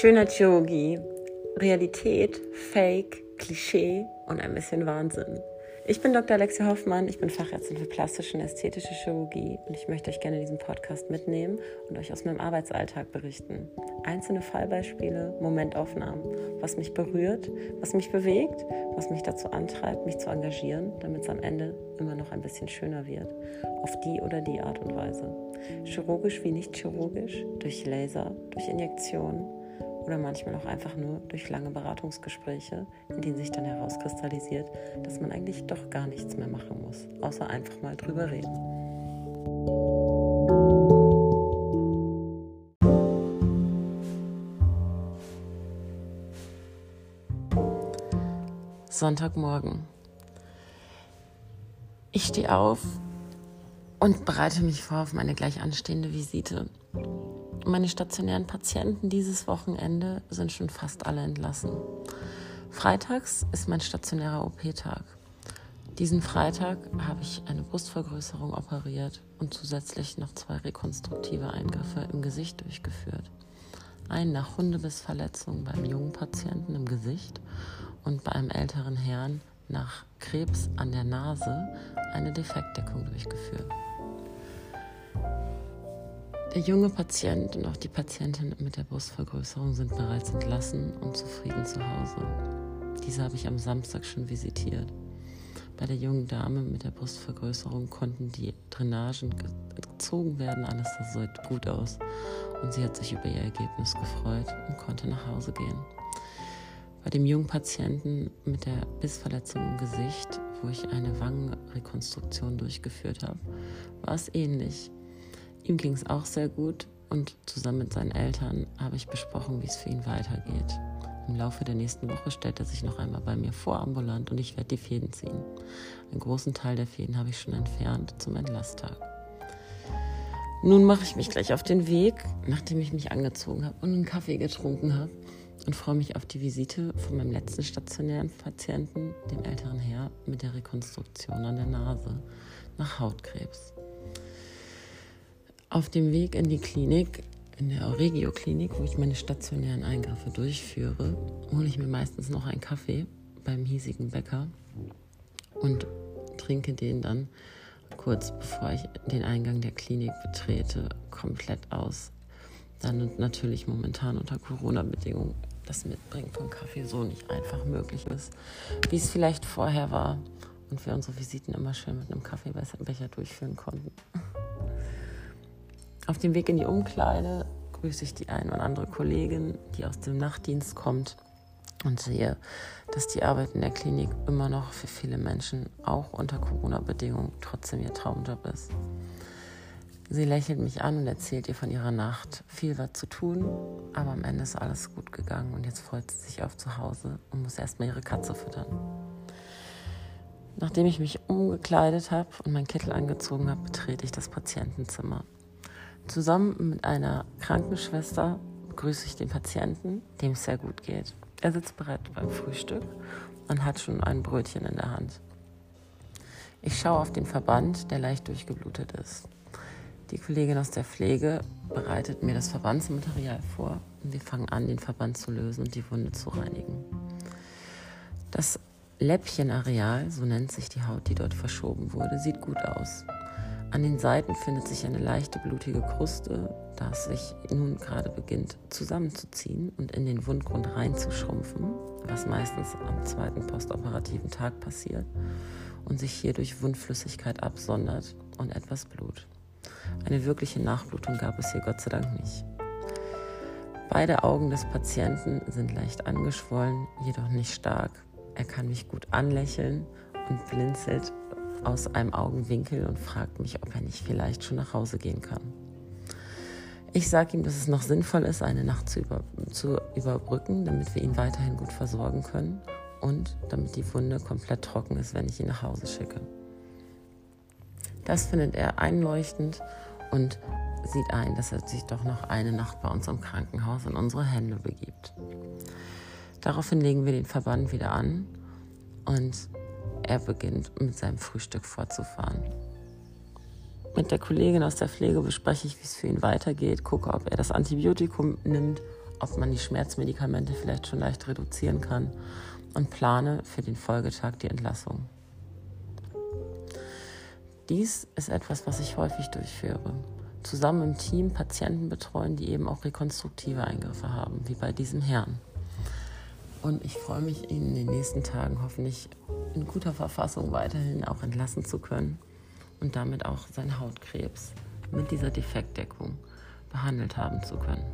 Schönheitschirurgie, Realität, Fake, Klischee und ein bisschen Wahnsinn. Ich bin Dr. Alexia Hoffmann, ich bin Fachärztin für plastische und ästhetische Chirurgie und ich möchte euch gerne diesen Podcast mitnehmen und euch aus meinem Arbeitsalltag berichten. Einzelne Fallbeispiele, Momentaufnahmen, was mich berührt, was mich bewegt, was mich dazu antreibt, mich zu engagieren, damit es am Ende immer noch ein bisschen schöner wird. Auf die oder die Art und Weise. Chirurgisch wie nicht chirurgisch, durch Laser, durch Injektionen oder manchmal auch einfach nur durch lange Beratungsgespräche, in denen sich dann herauskristallisiert, dass man eigentlich doch gar nichts mehr machen muss, außer einfach mal drüber reden. Sonntagmorgen. Ich stehe auf und bereite mich vor auf meine gleich anstehende Visite. Meine stationären Patienten dieses Wochenende sind schon fast alle entlassen. Freitags ist mein stationärer OP-Tag. Diesen Freitag habe ich eine Brustvergrößerung operiert und zusätzlich noch zwei rekonstruktive Eingriffe im Gesicht durchgeführt. Einen nach Hundebissverletzung beim jungen Patienten im Gesicht und bei einem älteren Herrn nach Krebs an der Nase eine Defektdeckung durchgeführt. Der junge Patient und auch die Patientin mit der Brustvergrößerung sind bereits entlassen und zufrieden zu Hause. Diese habe ich am Samstag schon visitiert. Bei der jungen Dame mit der Brustvergrößerung konnten die Drainagen gezogen werden, alles sah so gut aus und sie hat sich über ihr Ergebnis gefreut und konnte nach Hause gehen. Bei dem jungen Patienten mit der Bissverletzung im Gesicht, wo ich eine Wangenrekonstruktion durchgeführt habe, war es ähnlich. Ihm ging es auch sehr gut und zusammen mit seinen Eltern habe ich besprochen, wie es für ihn weitergeht. Im Laufe der nächsten Woche stellt er sich noch einmal bei mir vor ambulant und ich werde die Fäden ziehen. Einen großen Teil der Fäden habe ich schon entfernt zum Entlasttag. Nun mache ich mich gleich auf den Weg, nachdem ich mich angezogen habe und einen Kaffee getrunken habe und freue mich auf die Visite von meinem letzten stationären Patienten, dem älteren Herr mit der Rekonstruktion an der Nase nach Hautkrebs. Auf dem Weg in die Klinik, in der Auregio-Klinik, wo ich meine stationären Eingriffe durchführe, hole ich mir meistens noch einen Kaffee beim hiesigen Bäcker und trinke den dann kurz bevor ich den Eingang der Klinik betrete, komplett aus. Dann natürlich momentan unter Corona-Bedingungen das Mitbringen von Kaffee so nicht einfach möglich ist, wie es vielleicht vorher war und wir unsere Visiten immer schön mit einem Kaffeebecher durchführen konnten. Auf dem Weg in die Umkleide grüße ich die eine oder andere Kollegin, die aus dem Nachtdienst kommt und sehe, dass die Arbeit in der Klinik immer noch für viele Menschen, auch unter Corona-Bedingungen, trotzdem ihr Traumjob ist. Sie lächelt mich an und erzählt ihr von ihrer Nacht. Viel war zu tun, aber am Ende ist alles gut gegangen und jetzt freut sie sich auf zu Hause und muss erstmal ihre Katze füttern. Nachdem ich mich umgekleidet habe und meinen Kittel angezogen habe, betrete ich das Patientenzimmer. Zusammen mit einer Krankenschwester begrüße ich den Patienten, dem es sehr gut geht. Er sitzt bereit beim Frühstück und hat schon ein Brötchen in der Hand. Ich schaue auf den Verband, der leicht durchgeblutet ist. Die Kollegin aus der Pflege bereitet mir das Verbandsmaterial vor und wir fangen an, den Verband zu lösen und die Wunde zu reinigen. Das Läppchenareal, so nennt sich die Haut, die dort verschoben wurde, sieht gut aus. An den Seiten findet sich eine leichte blutige Kruste, da es sich nun gerade beginnt zusammenzuziehen und in den Wundgrund reinzuschrumpfen, was meistens am zweiten postoperativen Tag passiert und sich hier durch Wundflüssigkeit absondert und etwas Blut. Eine wirkliche Nachblutung gab es hier Gott sei Dank nicht. Beide Augen des Patienten sind leicht angeschwollen, jedoch nicht stark. Er kann mich gut anlächeln und blinzelt aus einem Augenwinkel und fragt mich, ob er nicht vielleicht schon nach Hause gehen kann. Ich sage ihm, dass es noch sinnvoll ist, eine Nacht zu, über, zu überbrücken, damit wir ihn weiterhin gut versorgen können und damit die Wunde komplett trocken ist, wenn ich ihn nach Hause schicke. Das findet er einleuchtend und sieht ein, dass er sich doch noch eine Nacht bei uns im Krankenhaus in unsere Hände begibt. Daraufhin legen wir den Verband wieder an und er beginnt mit seinem Frühstück fortzufahren. Mit der Kollegin aus der Pflege bespreche ich, wie es für ihn weitergeht, gucke, ob er das Antibiotikum nimmt ob man die Schmerzmedikamente vielleicht schon leicht reduzieren kann und plane für den Folgetag die Entlassung. Dies ist etwas, was ich häufig durchführe. Zusammen im Team Patienten betreuen, die eben auch rekonstruktive Eingriffe haben, wie bei diesem Herrn. Und ich freue mich, ihn in den nächsten Tagen hoffentlich in guter Verfassung weiterhin auch entlassen zu können und damit auch seinen Hautkrebs mit dieser Defektdeckung behandelt haben zu können.